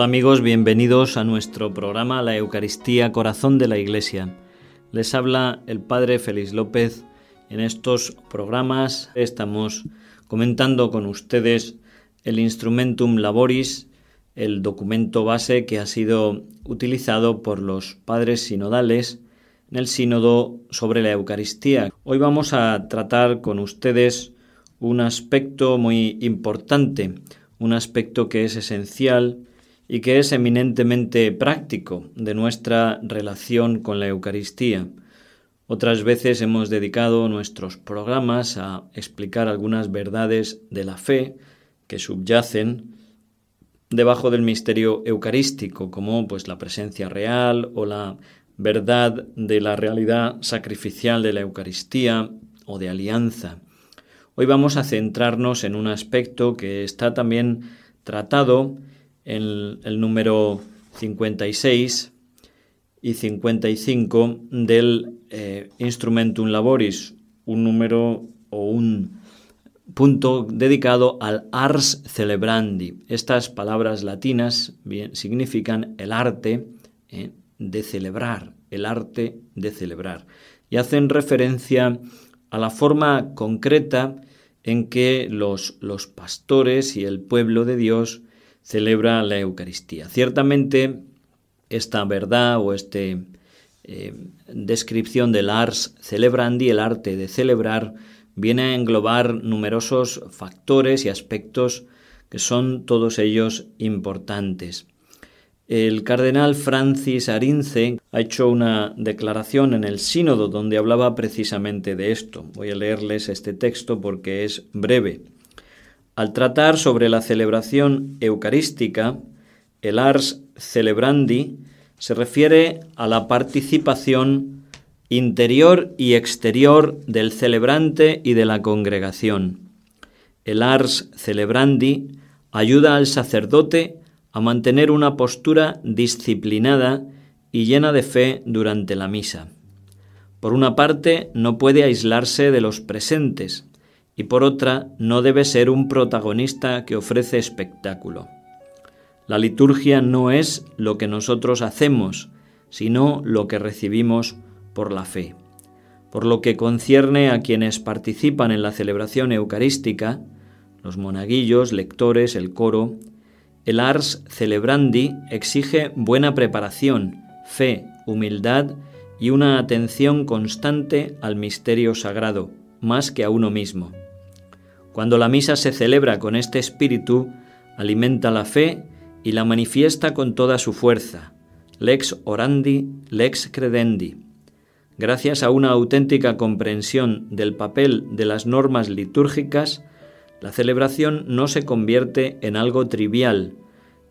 Hola amigos, bienvenidos a nuestro programa La Eucaristía Corazón de la Iglesia. Les habla el Padre Félix López. En estos programas estamos comentando con ustedes el Instrumentum Laboris, el documento base que ha sido utilizado por los padres sinodales en el sínodo sobre la Eucaristía. Hoy vamos a tratar con ustedes un aspecto muy importante, un aspecto que es esencial y que es eminentemente práctico de nuestra relación con la Eucaristía. Otras veces hemos dedicado nuestros programas a explicar algunas verdades de la fe que subyacen debajo del misterio eucarístico, como pues la presencia real o la verdad de la realidad sacrificial de la Eucaristía o de alianza. Hoy vamos a centrarnos en un aspecto que está también tratado en el número 56 y 55 del eh, Instrumentum Laboris, un número o un punto dedicado al ars celebrandi. Estas palabras latinas bien, significan el arte eh, de celebrar, el arte de celebrar, y hacen referencia a la forma concreta en que los, los pastores y el pueblo de Dios celebra la Eucaristía. Ciertamente, esta verdad o esta eh, descripción del ars celebrandi, el arte de celebrar, viene a englobar numerosos factores y aspectos que son todos ellos importantes. El cardenal Francis Arinze ha hecho una declaración en el sínodo donde hablaba precisamente de esto. Voy a leerles este texto porque es breve. Al tratar sobre la celebración eucarística, el ars celebrandi se refiere a la participación interior y exterior del celebrante y de la congregación. El ars celebrandi ayuda al sacerdote a mantener una postura disciplinada y llena de fe durante la misa. Por una parte, no puede aislarse de los presentes y por otra, no debe ser un protagonista que ofrece espectáculo. La liturgia no es lo que nosotros hacemos, sino lo que recibimos por la fe. Por lo que concierne a quienes participan en la celebración eucarística, los monaguillos, lectores, el coro, el ars celebrandi exige buena preparación, fe, humildad y una atención constante al misterio sagrado, más que a uno mismo. Cuando la misa se celebra con este espíritu, alimenta la fe y la manifiesta con toda su fuerza, lex orandi, lex credendi. Gracias a una auténtica comprensión del papel de las normas litúrgicas, la celebración no se convierte en algo trivial,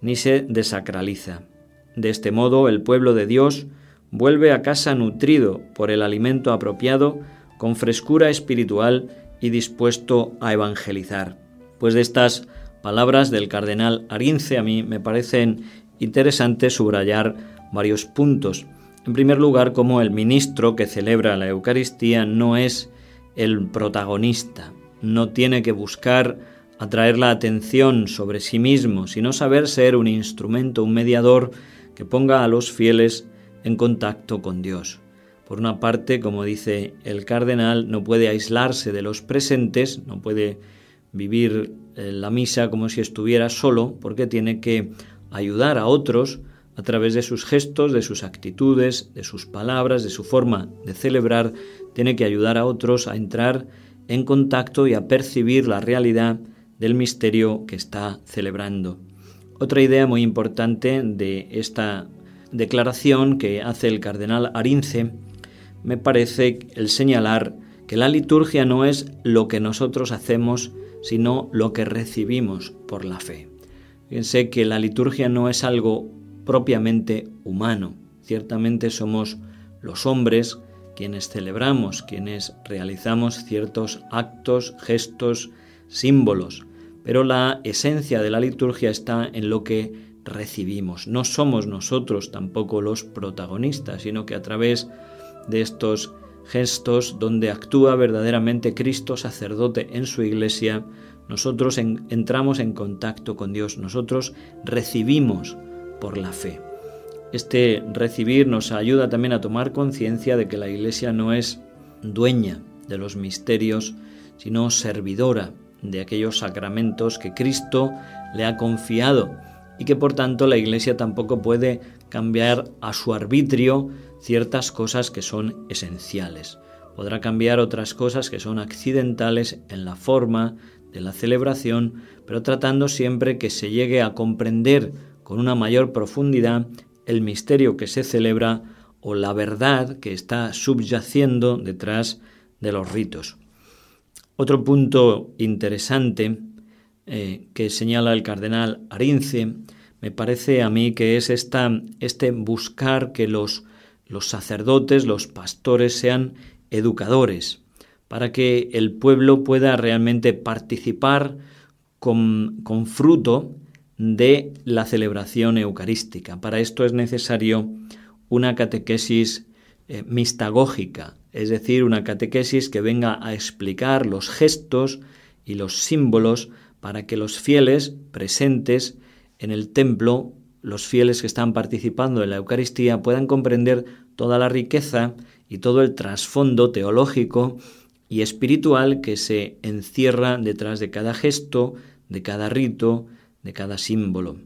ni se desacraliza. De este modo, el pueblo de Dios vuelve a casa nutrido por el alimento apropiado, con frescura espiritual y dispuesto a evangelizar. Pues de estas palabras del cardenal Arince a mí me parecen interesantes subrayar varios puntos. En primer lugar, como el ministro que celebra la Eucaristía no es el protagonista, no tiene que buscar atraer la atención sobre sí mismo, sino saber ser un instrumento, un mediador que ponga a los fieles en contacto con Dios. Por una parte, como dice el cardenal, no puede aislarse de los presentes, no puede vivir eh, la misa como si estuviera solo, porque tiene que ayudar a otros a través de sus gestos, de sus actitudes, de sus palabras, de su forma de celebrar, tiene que ayudar a otros a entrar en contacto y a percibir la realidad del misterio que está celebrando. Otra idea muy importante de esta declaración que hace el cardenal Arince me parece el señalar que la liturgia no es lo que nosotros hacemos, sino lo que recibimos por la fe. Fíjense que la liturgia no es algo propiamente humano. Ciertamente somos los hombres quienes celebramos, quienes realizamos ciertos actos, gestos, símbolos, pero la esencia de la liturgia está en lo que recibimos. No somos nosotros tampoco los protagonistas, sino que a través de estos gestos donde actúa verdaderamente Cristo sacerdote en su iglesia, nosotros entramos en contacto con Dios, nosotros recibimos por la fe. Este recibir nos ayuda también a tomar conciencia de que la Iglesia no es dueña de los misterios, sino servidora de aquellos sacramentos que Cristo le ha confiado y que por tanto la Iglesia tampoco puede cambiar a su arbitrio ciertas cosas que son esenciales. Podrá cambiar otras cosas que son accidentales en la forma de la celebración, pero tratando siempre que se llegue a comprender con una mayor profundidad el misterio que se celebra o la verdad que está subyaciendo detrás de los ritos. Otro punto interesante eh, que señala el cardenal Arince me parece a mí que es esta, este buscar que los, los sacerdotes, los pastores sean educadores, para que el pueblo pueda realmente participar con, fruto de la celebración eucarística. Para esto es necesario una catequesis eh, mistagógica, es decir, una catequesis que venga a explicar los gestos y los símbolos para que los fieles presentes en el templo, los fieles que están participando en la Eucaristía, puedan comprender toda la riqueza y todo el trasfondo teológico y espiritual que se encierra detrás de cada gesto, de cada rito, de cada símbolo.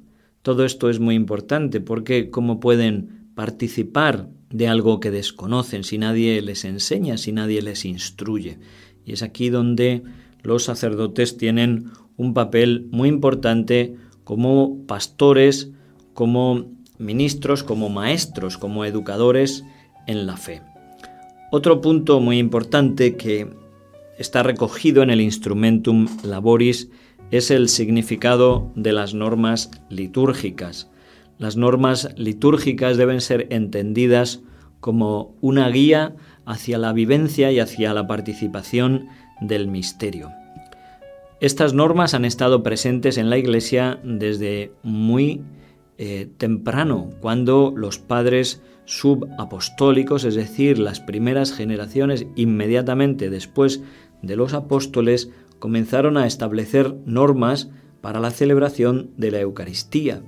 Todo esto es muy importante porque cómo pueden participar de algo que desconocen si nadie les enseña, si nadie les instruye. Y es aquí donde los sacerdotes tienen un papel muy importante como pastores, como ministros, como maestros, como educadores en la fe. Otro punto muy importante que está recogido en el Instrumentum Laboris es el significado de las normas litúrgicas. Las normas litúrgicas deben ser entendidas como una guía hacia la vivencia y hacia la participación del misterio. Estas normas han estado presentes en la Iglesia desde muy eh, temprano, cuando los padres subapostólicos, es decir, las primeras generaciones inmediatamente después de los apóstoles, comenzaron a establecer normas para la celebración de la Eucaristía.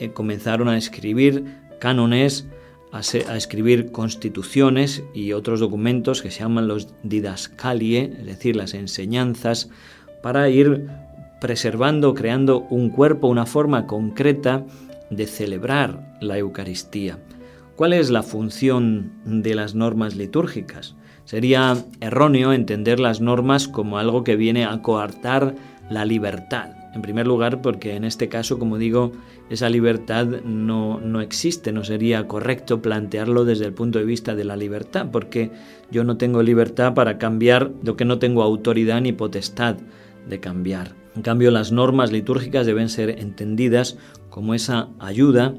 Eh, comenzaron a escribir cánones, a, escribir constituciones y otros documentos que se llaman los didascalie, es decir, las enseñanzas, para ir preservando, creando un cuerpo, una forma concreta de celebrar la Eucaristía. ¿Cuál es la función de las normas litúrgicas? Sería erróneo entender las normas como algo que viene a coartar la libertad. En primer lugar, porque en este caso, como digo, esa libertad no, no, existe, no sería correcto plantearlo desde el punto de vista de la libertad, porque yo no tengo libertad para cambiar lo que no tengo autoridad ni potestad de cambiar. En cambio, las normas litúrgicas deben ser entendidas como esa ayuda,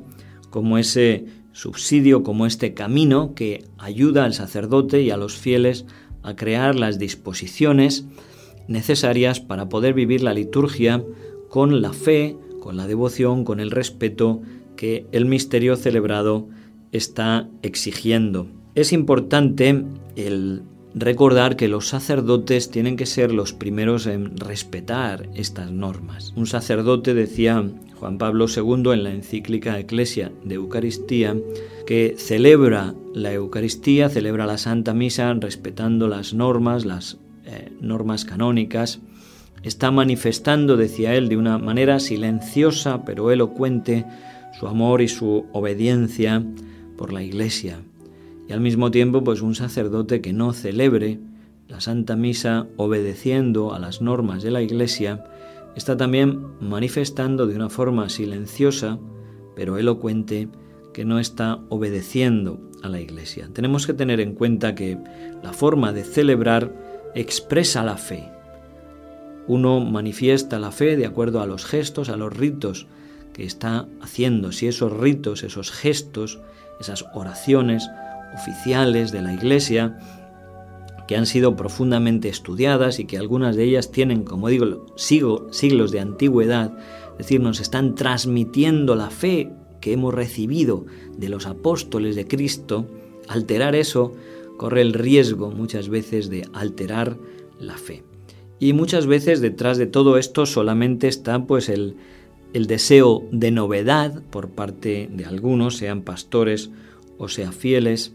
como ese subsidio como este camino que ayuda al sacerdote y a los fieles a crear las disposiciones necesarias para poder vivir la liturgia con la fe, con la devoción, con el respeto que el misterio celebrado está exigiendo. Es importante el recordar que los sacerdotes tienen que ser los primeros en respetar estas normas. Un sacerdote, decía Juan Pablo II en la encíclica Eclesia de Eucaristía, que celebra la Eucaristía, celebra la Santa Misa respetando las normas, las eh, normas canónicas, está manifestando, decía él, de una manera silenciosa pero elocuente su amor y su obediencia por la Iglesia y al mismo tiempo pues un sacerdote que no celebre la Santa Misa obedeciendo a las normas de la Iglesia está también manifestando de una forma silenciosa pero elocuente que no está obedeciendo a la Iglesia. Tenemos que tener en cuenta que la forma de celebrar expresa la fe. Uno manifiesta la fe de acuerdo a los gestos, a los ritos que está haciendo. Si esos ritos, esos gestos, esas oraciones oficiales de la Iglesia que han sido profundamente estudiadas y que algunas de ellas tienen, como digo, siglos de antigüedad, es decir, nos están transmitiendo la fe que hemos recibido de los apóstoles de Cristo, alterar eso corre el riesgo muchas veces de alterar la fe. Y muchas veces detrás de todo esto solamente está pues el el deseo de novedad por parte de algunos, sean pastores o sean fieles,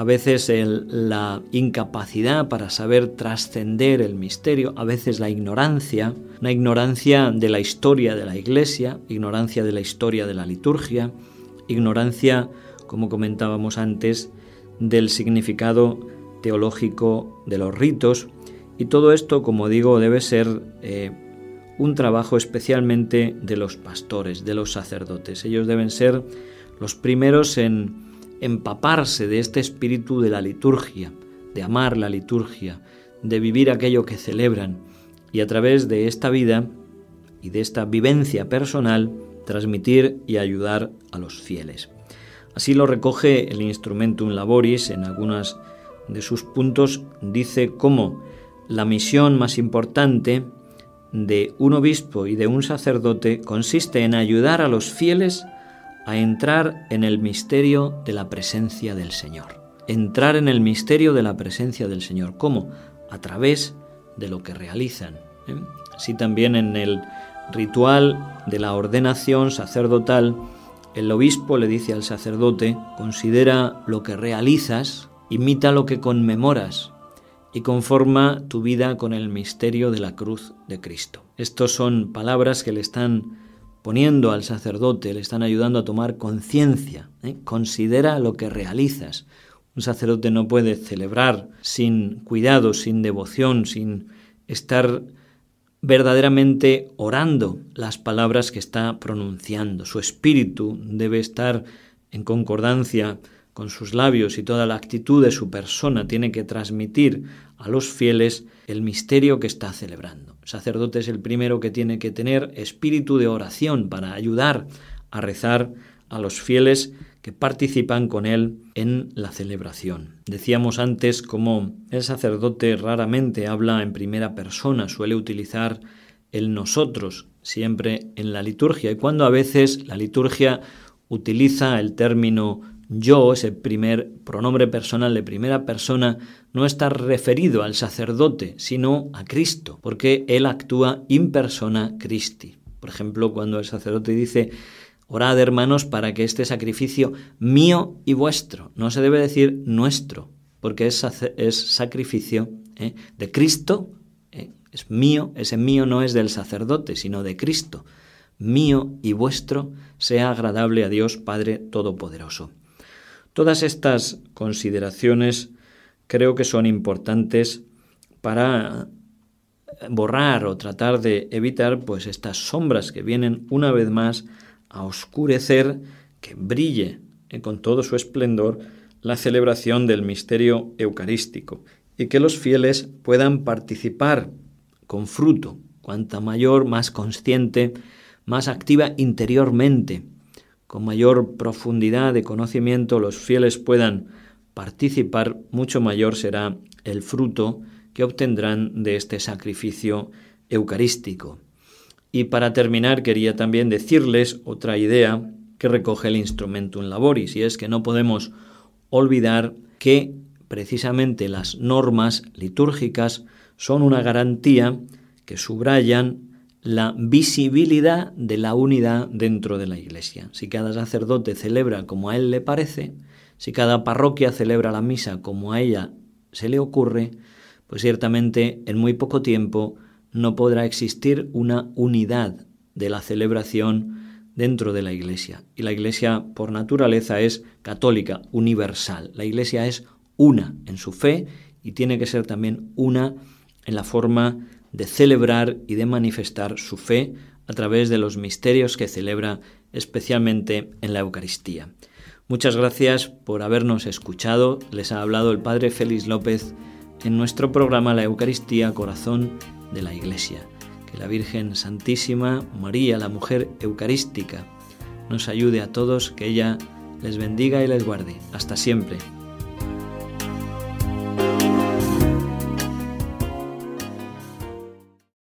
a veces la incapacidad para saber trascender el misterio, a veces la ignorancia, una ignorancia de la historia de la Iglesia, ignorancia de la historia de la liturgia, ignorancia, como comentábamos antes, del significado teológico de los ritos, y todo esto, como digo, debe ser eh, un trabajo especialmente de los pastores, de los sacerdotes. Ellos deben ser los primeros en empaparse de este espíritu de la liturgia, de amar la liturgia, de vivir aquello que celebran y a través de esta vida y de esta vivencia personal transmitir y ayudar a los fieles. Así lo recoge el Instrumentum Laboris en algunos de sus puntos, dice cómo la misión más importante de un obispo y de un sacerdote consiste en ayudar a los fieles a entrar en el misterio de la presencia del Señor. Entrar en el misterio de la presencia del Señor. ¿Cómo? A través de lo que realizan. ¿eh? Así también en el ritual de la ordenación sacerdotal, el obispo le dice al sacerdote, considera lo que realizas, imita lo que conmemoras y conforma tu vida con el misterio de la cruz de Cristo. Estos son palabras que le están poniendo al sacerdote, le están ayudando a tomar conciencia. ¿eh? Considera lo que realizas. Un sacerdote no puede celebrar sin cuidado, sin devoción, sin estar verdaderamente orando las palabras que está pronunciando. Su espíritu debe estar en concordancia con sus labios y toda la actitud de su persona tiene que transmitir a los fieles el misterio que está celebrando. El sacerdote es el primero que tiene que tener espíritu de oración para ayudar a rezar a los fieles que participan con él en la celebración. Decíamos antes cómo el sacerdote raramente habla en primera persona, suele utilizar el nosotros siempre en la liturgia y cuando a veces la liturgia utiliza el término yo, ese primer pronombre personal de primera persona, no está referido al sacerdote, sino a Cristo, porque él actúa in persona Christi. Por ejemplo, cuando el sacerdote dice, orad hermanos para que este sacrificio mío y vuestro, no se debe decir nuestro, porque es, sacrificio ¿eh? de Cristo, ¿eh? es mío, ese mío no es del sacerdote, sino de Cristo. Mío y vuestro sea agradable a Dios Padre Todopoderoso. Todas estas consideraciones creo que son importantes para borrar o tratar de evitar pues estas sombras que vienen una vez más a oscurecer que brille eh, con todo su esplendor la celebración del misterio eucarístico y que los fieles puedan participar con fruto, cuanta mayor, más consciente, más activa interiormente con mayor profundidad de conocimiento los fieles puedan participar, mucho mayor será el fruto que obtendrán de este sacrificio eucarístico. Y para terminar quería también decirles otra idea que recoge el Instrumentum Laboris, y es que no podemos olvidar que precisamente las normas litúrgicas son una garantía que subrayan la visibilidad de la unidad dentro de la Iglesia. Si cada sacerdote celebra como a él le parece, si cada parroquia celebra la misa como a ella se le ocurre, pues ciertamente en muy poco tiempo no podrá existir una unidad de la celebración dentro de la Iglesia. Y la Iglesia por naturaleza es católica, universal. La Iglesia es una en su fe y tiene que ser también una en la forma de celebrar y de manifestar su fe a través de los misterios que celebra especialmente en la Eucaristía. Muchas gracias por habernos escuchado. Les ha hablado el Padre Félix López en nuestro programa La Eucaristía, Corazón de la Iglesia. Que la Virgen Santísima, María, la mujer eucarística, nos ayude a todos, que ella les bendiga y les guarde. Hasta siempre.